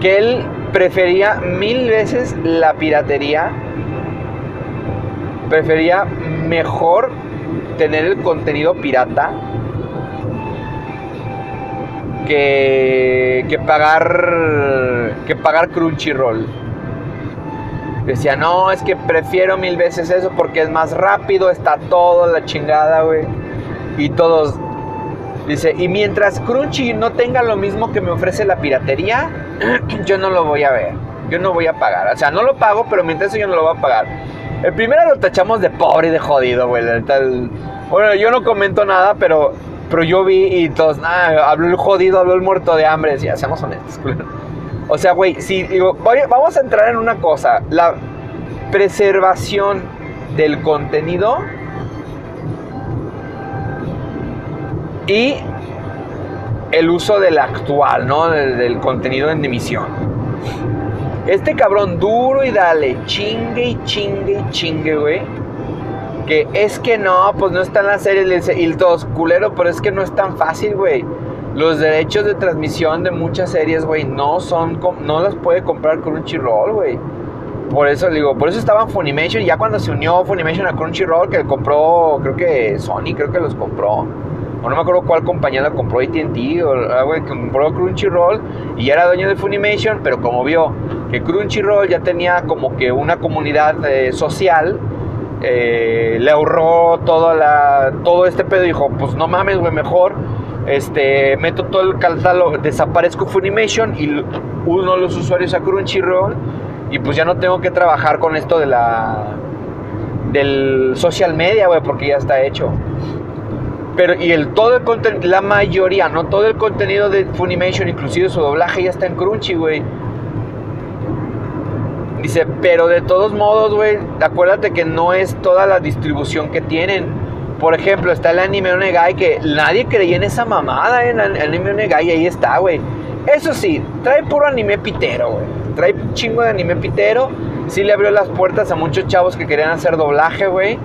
que él prefería mil veces la piratería prefería mejor tener el contenido pirata que, que pagar que pagar Crunchyroll decía no es que prefiero mil veces eso porque es más rápido está todo la chingada güey y todos dice y mientras Crunchy no tenga lo mismo que me ofrece la piratería [CLEARS THROAT] yo no lo voy a ver yo no voy a pagar o sea no lo pago pero mientras eso yo no lo voy a pagar. El primero lo tachamos de pobre y de jodido güey el- bueno yo no comento nada pero pero yo vi y todos ah, habló el jodido habló el muerto de hambre decía seamos honestos. [LAUGHS] o sea güey si digo vamos a entrar en una cosa la preservación del contenido y el uso del actual, ¿no? Del, contenido en emisión. Este cabrón duro y dale, chingue y chingue y chingue, güey. Que es que no, pues no está en la serie. le dice- Y todos, culero, pero es que no es tan fácil, güey. Los derechos de transmisión de muchas series, güey, no son, no las puede comprar Crunchyroll, güey. por eso digo, por eso estaba Funimation. Ya cuando se unió Funimation a Crunchyroll, que compró, creo que Sony, creo que los compró. O no me acuerdo cuál compañía lo compró, ATT o algo que compró Crunchyroll y ya era dueño de Funimation, pero como vio que Crunchyroll ya tenía como que una comunidad eh, social, eh, le ahorró la, todo este pedo y dijo, pues no mames, güey, mejor este, meto todo el catálogo, desaparezco Funimation y uno de los usuarios a Crunchyroll y pues ya no tengo que trabajar con esto de la del social media, güey, porque ya está hecho. Pero y el todo el contenido, la mayoría, no todo el contenido de Funimation, inclusive su doblaje ya está en Crunchy, güey. Dice, pero de todos modos, güey, acuérdate que no es toda la distribución que tienen. Por ejemplo, está el anime Onegai que nadie creía en esa mamada, en el anime Onegai, ahí está, güey. Eso sí, trae puro anime pitero, güey. Trae un chingo de anime pitero. Sí le abrió las puertas a muchos chavos que querían hacer doblaje, güey.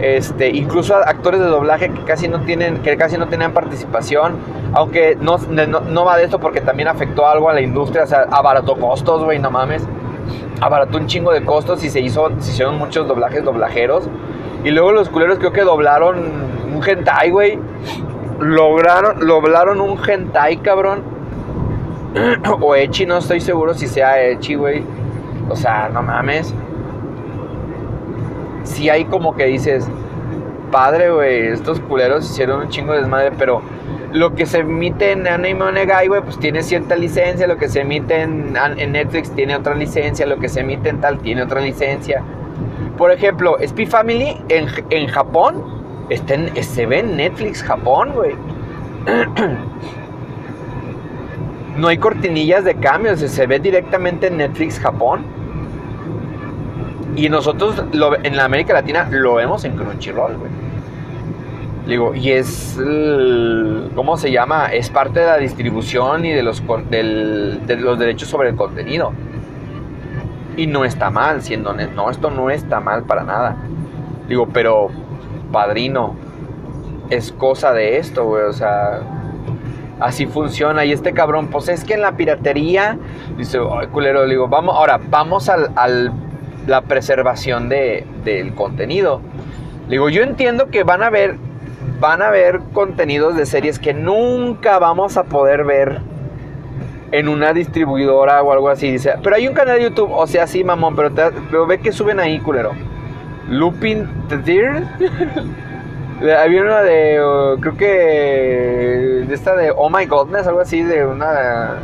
Este, incluso actores de doblaje que casi no tienen, que casi no tenían participación. Aunque no, no, va de esto porque también afectó algo a la industria. O sea, abarató costos, güey, no mames abarató un chingo de costos y se, hizo, se hicieron muchos doblajes doblajeros. Y luego los culeros creo que doblaron un hentai, güey. Lograron, doblaron un hentai, cabrón. [CLEARS THROAT] o Echi, no estoy seguro si sea Echi, güey. O sea, no mames. Si hay como que dices, padre, güey, estos culeros hicieron un chingo de desmadre, pero lo que se emite en Anime Onegai, güey, pues tiene cierta licencia, lo que se emite en, Netflix tiene otra licencia, lo que se emite en tal tiene otra licencia. Por ejemplo, Spy Family en, en Japón está en, se ve en Netflix Japón, güey. [CLEARS THROAT] no hay cortinillas de cambios, se ve directamente en Netflix Japón. Y nosotros en la América Latina lo vemos en Crunchyroll, güey. Digo, y es, ¿cómo se llama? Es parte de la distribución y de los, de los derechos sobre el contenido. Y no está mal, siendo no, esto no está mal para nada. Digo, pero, padrino, es cosa de esto, güey, o sea, así funciona. Y este cabrón, pues es que en la piratería, dice, ay, culero, digo, vamos, ahora, vamos al, al la preservación de, del contenido. Digo, yo entiendo que van a ver van a ver contenidos de series que nunca vamos a poder ver en una distribuidora o algo así. Dice, pero hay un canal de YouTube, o sea, sí, mamón, pero, ve que suben ahí, culero. Lupin the [LAUGHS] Deer. Había una de, uh, creo que, de esta de Oh My Godness, algo así, de una,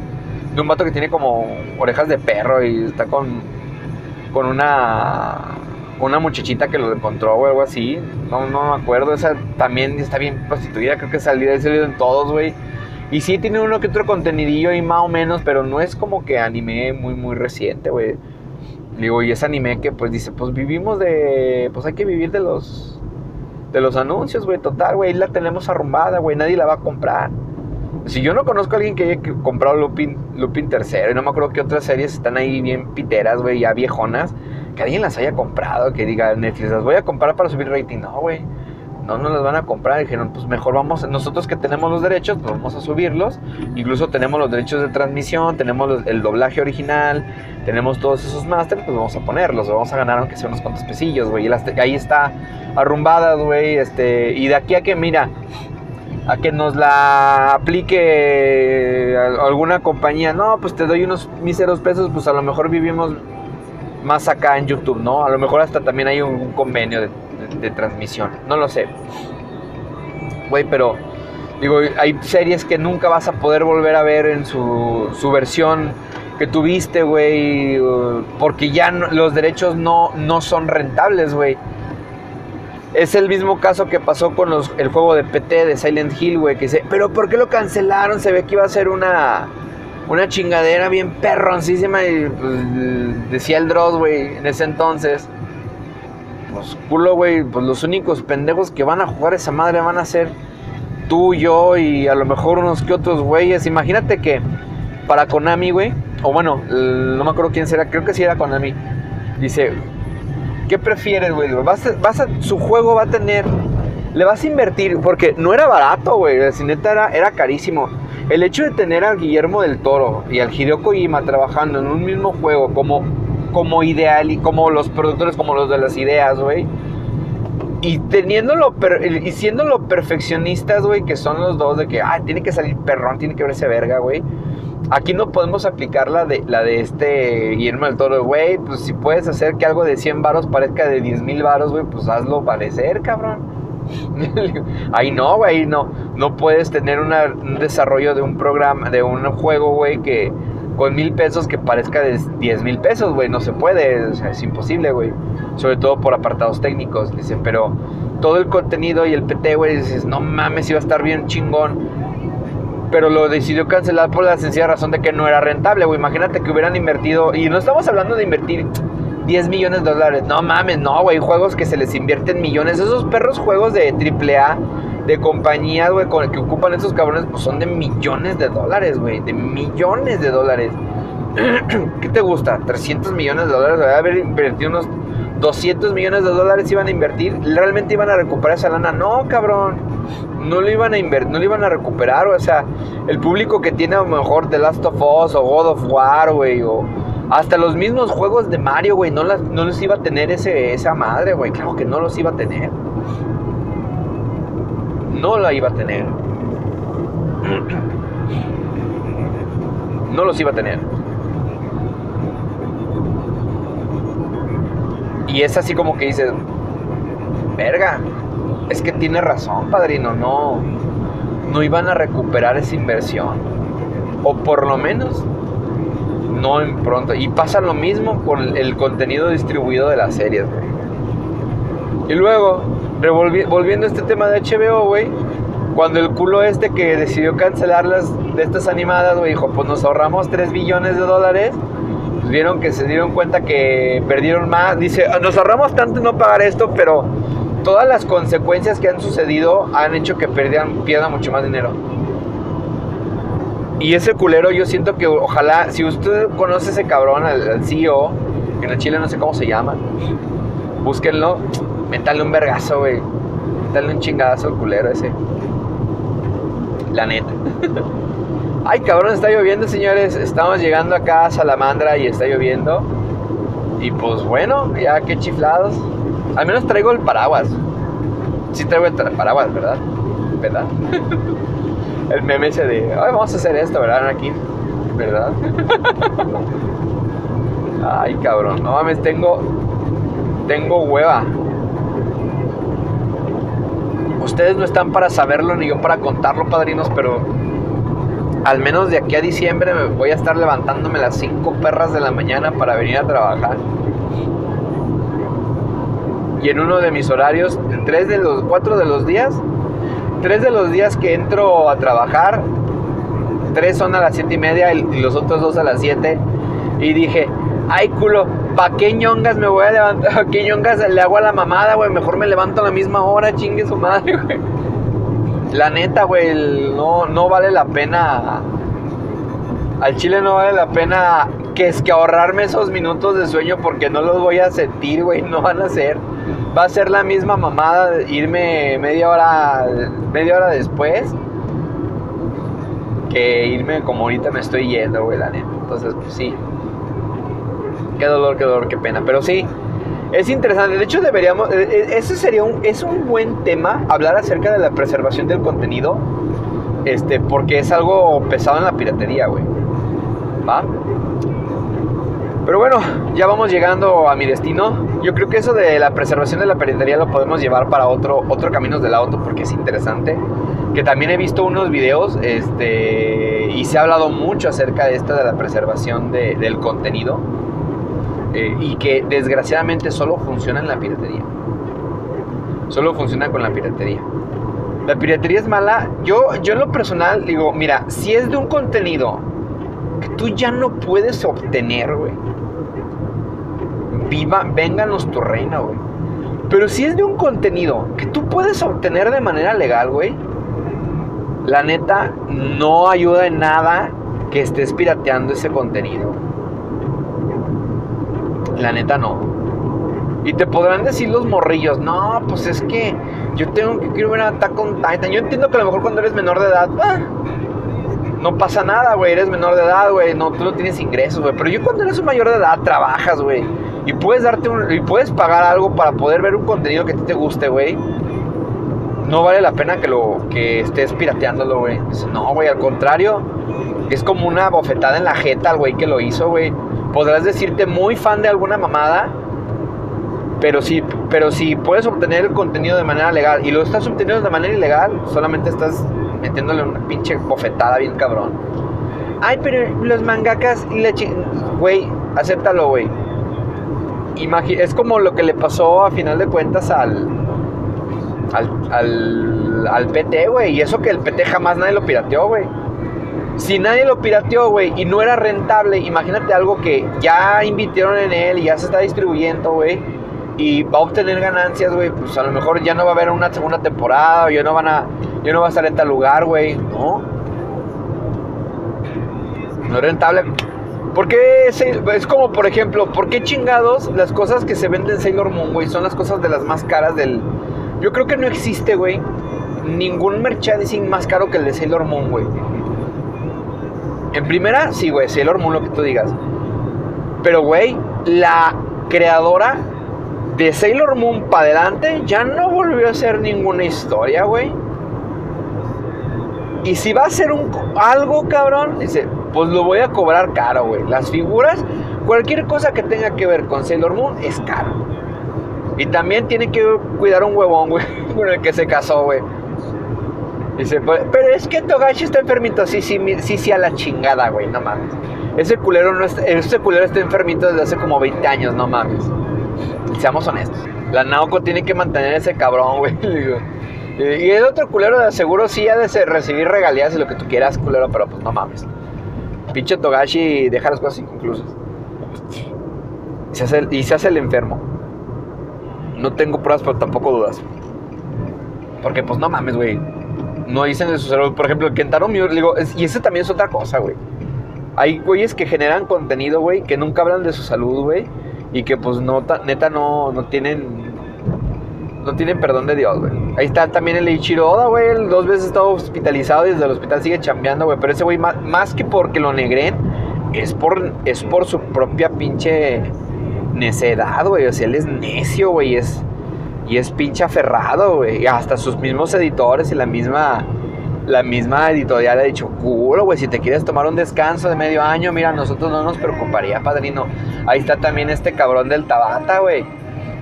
de un vato que tiene como orejas de perro y está con, con una una muchachita que lo encontró o algo así. No, no me acuerdo. Esa también está bien prostituida. Creo que salió, ha salido en todos, güey. Y sí tiene uno que otro contenidillo ahí más o menos, pero no es como que anime muy, muy reciente, güey. Digo, y es anime que pues dice, pues vivimos de... Pues hay que vivir de los... De los anuncios, güey. Total, güey. La tenemos arrumbada, güey. Nadie la va a comprar. Si yo no conozco a alguien que haya comprado Lupin, Lupin tercero, y no me acuerdo que otras series están ahí bien piteras, güey, ya viejonas que alguien las haya comprado, que diga Netflix, las voy a comprar para subir rating. No, güey. No nos las van a comprar. Dijeron, pues mejor vamos, nosotros que tenemos los derechos, pues vamos a subirlos. Incluso tenemos los derechos de transmisión, tenemos el doblaje original, tenemos todos esos masters, pues vamos a ponerlos, vamos a ganar aunque sea unos cuantos pesillos, güey. Ahí está arrumbadas, güey. Este, y de aquí a que, mira, a que nos la aplique alguna compañía, no, pues te doy unos míseros pesos, pues a lo mejor vivimos más acá en YouTube, ¿no? A lo mejor hasta también hay un, convenio de, transmisión, no lo sé. Güey, pero digo, hay series que nunca vas a poder volver a ver en su, su versión que tuviste, güey, porque ya los derechos no, no son rentables, güey. Es el mismo caso que pasó con el juego de PT de Silent Hill, güey, que dice, pero ¿por qué lo cancelaron? Se ve que iba a ser una una chingadera bien perroncísima y pues, decía el Dross, güey, en ese entonces. Pues güey, pues los únicos pendejos que van a jugar esa madre van a ser tú, yo y a lo mejor unos que otros güeyes. Imagínate que para Konami, güey, o bueno, no me acuerdo quién será, creo que sí era Konami. Dice, ¿qué prefieres, güey? Vas a, su juego va a tener, le vas a invertir, porque no era barato, güey, la cineta era, era carísimo el hecho de tener a Guillermo del Toro y al Hideo Kojima trabajando en un mismo juego como, como ideal y como los productores, como los de las ideas, güey. Y teniéndolo, y siendo perfeccionistas, güey, que son los dos de que, ah, tiene que salir perrón, tiene que verse verga, güey. Aquí no podemos aplicar la de, la de este Guillermo del Toro, güey. Pues si puedes hacer que algo de 100 varos parezca de 10 mil varos, güey, pues hazlo parecer, cabrón. [LAUGHS] ahí no, güey, no. No puedes tener un desarrollo de un programa, de un juego, güey, que con mil pesos que parezca de 10 mil pesos, güey. No se puede, es imposible, güey. Sobre todo por apartados técnicos, dicen, pero todo el contenido y el PT, güey, dices, no mames, iba a estar bien chingón pero lo decidió cancelar por la sencilla razón de que no era rentable, güey. Imagínate que hubieran invertido, y no estamos hablando de invertir 10 millones de dólares, no mames, no, güey, juegos que se les invierten millones, esos perros juegos de AAA, de compañía, güey, que ocupan esos cabrones, pues son de millones de dólares, güey, de millones de dólares. [CLEARS THROAT] ¿Qué te gusta? 300 millones de dólares, a haber invertido unos 200 millones de dólares iban a invertir, realmente iban a recuperar esa lana. No, cabrón, no lo iban a invertir, no lo iban a recuperar, o sea, el público que tiene a lo mejor The Last of Us o God of War, güey, o hasta los mismos juegos de Mario, güey, no, no les iba a tener ese, esa madre, güey, claro que no los iba a tener. No la iba a tener. No los iba a tener. Y es así como que dices, verga, es que tiene razón, padrino, no, no iban a recuperar esa inversión. O por lo menos, no en pronto. Y pasa lo mismo con el contenido distribuido de las series. Y luego, volviendo a este tema de HBO, güey, cuando el culo este que decidió cancelar las de estas animadas, güey, dijo, pues nos ahorramos 3 billones de dólares pues, vieron que se dieron cuenta que perdieron más. Dice, nos ahorramos tanto no pagar esto, pero todas las consecuencias que han sucedido han hecho que pierdan, pierdan mucho más dinero. Y ese culero yo siento que ojalá, si usted conoce ese cabrón, al, CEO, que en el Chile no sé cómo se llama, búsquenlo, métale un vergazo, güey. Métale un chingadazo al culero ese. La neta. [LAUGHS] Ay, cabrón, está lloviendo, señores. Estamos llegando acá a Salamandra y está lloviendo. Y pues bueno, ya qué chiflados. Al menos traigo el paraguas. Sí traigo el paraguas, ¿verdad? ¿Verdad? [LAUGHS] el meme ese de, ay, vamos a hacer esto, ¿verdad, aquí? ¿Verdad? Ay, cabrón, no mames, tengo, tengo hueva. Ustedes no están para saberlo ni yo para contarlo, padrinos, pero al menos de aquí a diciembre me voy a estar levantándome las 5 perras de la mañana para venir a trabajar. Y en uno de mis horarios, tres de los cuatro de los días, tres de los días que entro a trabajar, tres son a las siete y media y los otros dos a las 7. Y dije, ay culo, ¿pa' qué ñongas me voy a levantar? [LAUGHS] ¿Pa' qué ñongas le hago a la mamada, güey? Mejor me levanto a la misma hora, chingue su madre, [LAUGHS] güey. La neta, güey, no, no vale la pena. Al chile no vale la pena que es que ahorrarme esos minutos de sueño porque no los voy a sentir, güey, no van a ser. Va a ser la misma mamada irme media hora, media hora después que irme como ahorita me estoy yendo, güey, la neta. Entonces, pues sí. Qué dolor, qué dolor, qué pena. Pero sí, es interesante, de hecho deberíamos, eh, eh, ese sería un, es un buen tema, hablar acerca de la preservación del contenido, este, porque es algo pesado en la piratería, güey. ¿Va? Pero bueno, ya vamos llegando a mi destino. Yo creo que eso de la preservación de la piratería lo podemos llevar para otro, otro Caminos del Auto porque es interesante. Que también he visto unos videos este, y se ha hablado mucho acerca de esta de la preservación del contenido. Eh, y que desgraciadamente solo funciona en la piratería. Solo funciona con la piratería. La piratería es mala. Yo, yo en lo personal digo, mira, si es de un contenido que tú ya no puedes obtener, güey. Viva, vénganos tu reina, güey. Pero si es de un contenido que tú puedes obtener de manera legal, güey. La neta, no ayuda en nada que estés pirateando ese contenido. La neta no. Y te podrán decir los morrillos, no, pues es que yo tengo que quiero ver a Attack on Titan. Yo entiendo que a lo mejor cuando eres menor de edad, ah, no pasa nada, güey, eres menor de edad, güey, no, tú no tienes ingresos, güey. Pero yo cuando eres mayor de edad trabajas, güey, y puedes darte y puedes pagar algo para poder ver un contenido que a ti te guste, güey. No vale la pena que lo que estés pirateándolo, güey. No, güey, al contrario, es como una bofetada en la jeta al güey que lo hizo, güey. Podrás decirte muy fan de alguna mamada, pero si, pero si puedes obtener el contenido de manera legal y lo estás obteniendo de manera ilegal, solamente estás metiéndole una pinche bofetada bien cabrón. Ay, pero los mangakas y la Güey, acéptalo, güey. Es como lo que le pasó a final de cuentas al. Al, al, PT, güey. Y eso que el PT jamás nadie lo pirateó, güey. Si nadie lo pirateó, güey, y no era rentable, imagínate algo que ya invirtieron en él y ya se está distribuyendo, güey y va a obtener ganancias, güey, pues a lo mejor ya no va a haber una segunda temporada, o ya no van a, ya no va a estar en tal lugar, güey, ¿no? No es rentable. ¿Por qué es como, por ejemplo, por qué chingados las cosas que se venden en Sailor Moon, güey, son las cosas de las más caras del... Yo creo que no existe, güey, ningún merchandising más caro que el de Sailor Moon, güey. En primera, sí, güey, Sailor Moon, lo que tú digas. Pero, güey, la creadora de Sailor Moon para adelante ya no volvió a ser ninguna historia, güey. Y si va a ser un, algo, cabrón, dice, pues lo voy a cobrar caro, güey. Las figuras, cualquier cosa que tenga que ver con Sailor Moon es caro. Y también tiene que cuidar un huevón, güey, [LAUGHS] con el que se casó, güey. Dice, pues, pero es que Togashi está enfermito. Sí, sí, sí, sí, a la chingada, güey, no mames. Ese culero, no está, ese culero está enfermito desde hace como 20 años, no mames. Seamos honestos. La Naoko tiene que mantener ese cabrón, güey. [LAUGHS] Y el otro culero de seguro sí ha de recibir regalías y lo que tú quieras, culero, pero pues no mames. Pinche Togashi deja las cosas inconclusas. Y se hace el, y se hace el enfermo. No tengo pruebas, pero tampoco dudas. Porque pues no mames, güey. No dicen de su salud. Por ejemplo, el Kentaro Miura, digo, y ese también es otra cosa, güey. Hay güeyes que generan contenido, güey, que nunca hablan de su salud, güey y que pues no, neta no, no tienen no tienen perdón de Dios, güey. Ahí está también el Ichiro Oda, güey. Dos veces estado hospitalizado y desde el hospital sigue chambeando, güey. Pero ese güey, más, que porque lo negren, es por, es por su propia pinche necedad, güey. O sea, él es necio, güey. Es, y es pinche aferrado, güey. Y hasta sus mismos editores y la misma la misma editorial ha dicho, culo, güey, si te quieres tomar un descanso de medio año, mira, nosotros no nos preocuparía, padrino. Ahí está también este cabrón del Tabata, güey,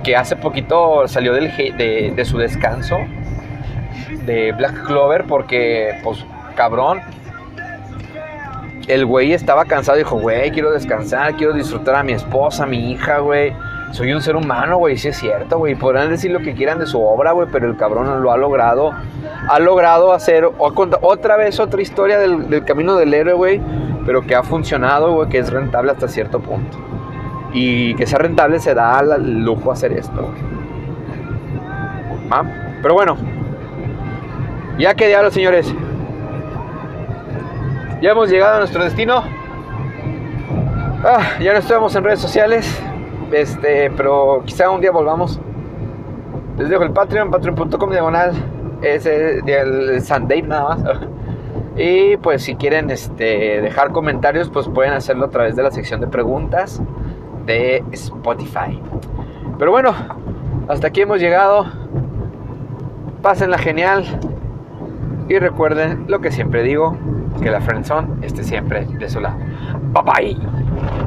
que hace poquito salió del, de, su descanso de Black Clover porque, pues, cabrón, el güey estaba cansado y dijo, güey, quiero descansar, quiero disfrutar a mi esposa, a mi hija, güey soy un ser humano, güey, sí es cierto, güey. Podrán decir lo que quieran de su obra, güey, pero el cabrón lo ha logrado. Ha logrado hacer otra vez otra historia del, camino del héroe, güey, pero que ha funcionado, güey, que es rentable hasta cierto punto. Y que sea rentable se da el lujo hacer esto. ¿Ah? Pero bueno, ya que los señores. Ya hemos llegado a nuestro destino. Ah, ya no estamos en redes sociales. Este, pero quizá un día volvamos. Les dejo el Patreon, patreon.com diagonal. Es el Sunday nada más. Y pues si quieren este, dejar comentarios, pues pueden hacerlo a través de la sección de preguntas de Spotify. Pero bueno, hasta aquí hemos llegado. Pásenla genial. Y recuerden lo que siempre digo, que la friendzone esté siempre de su lado. Bye bye.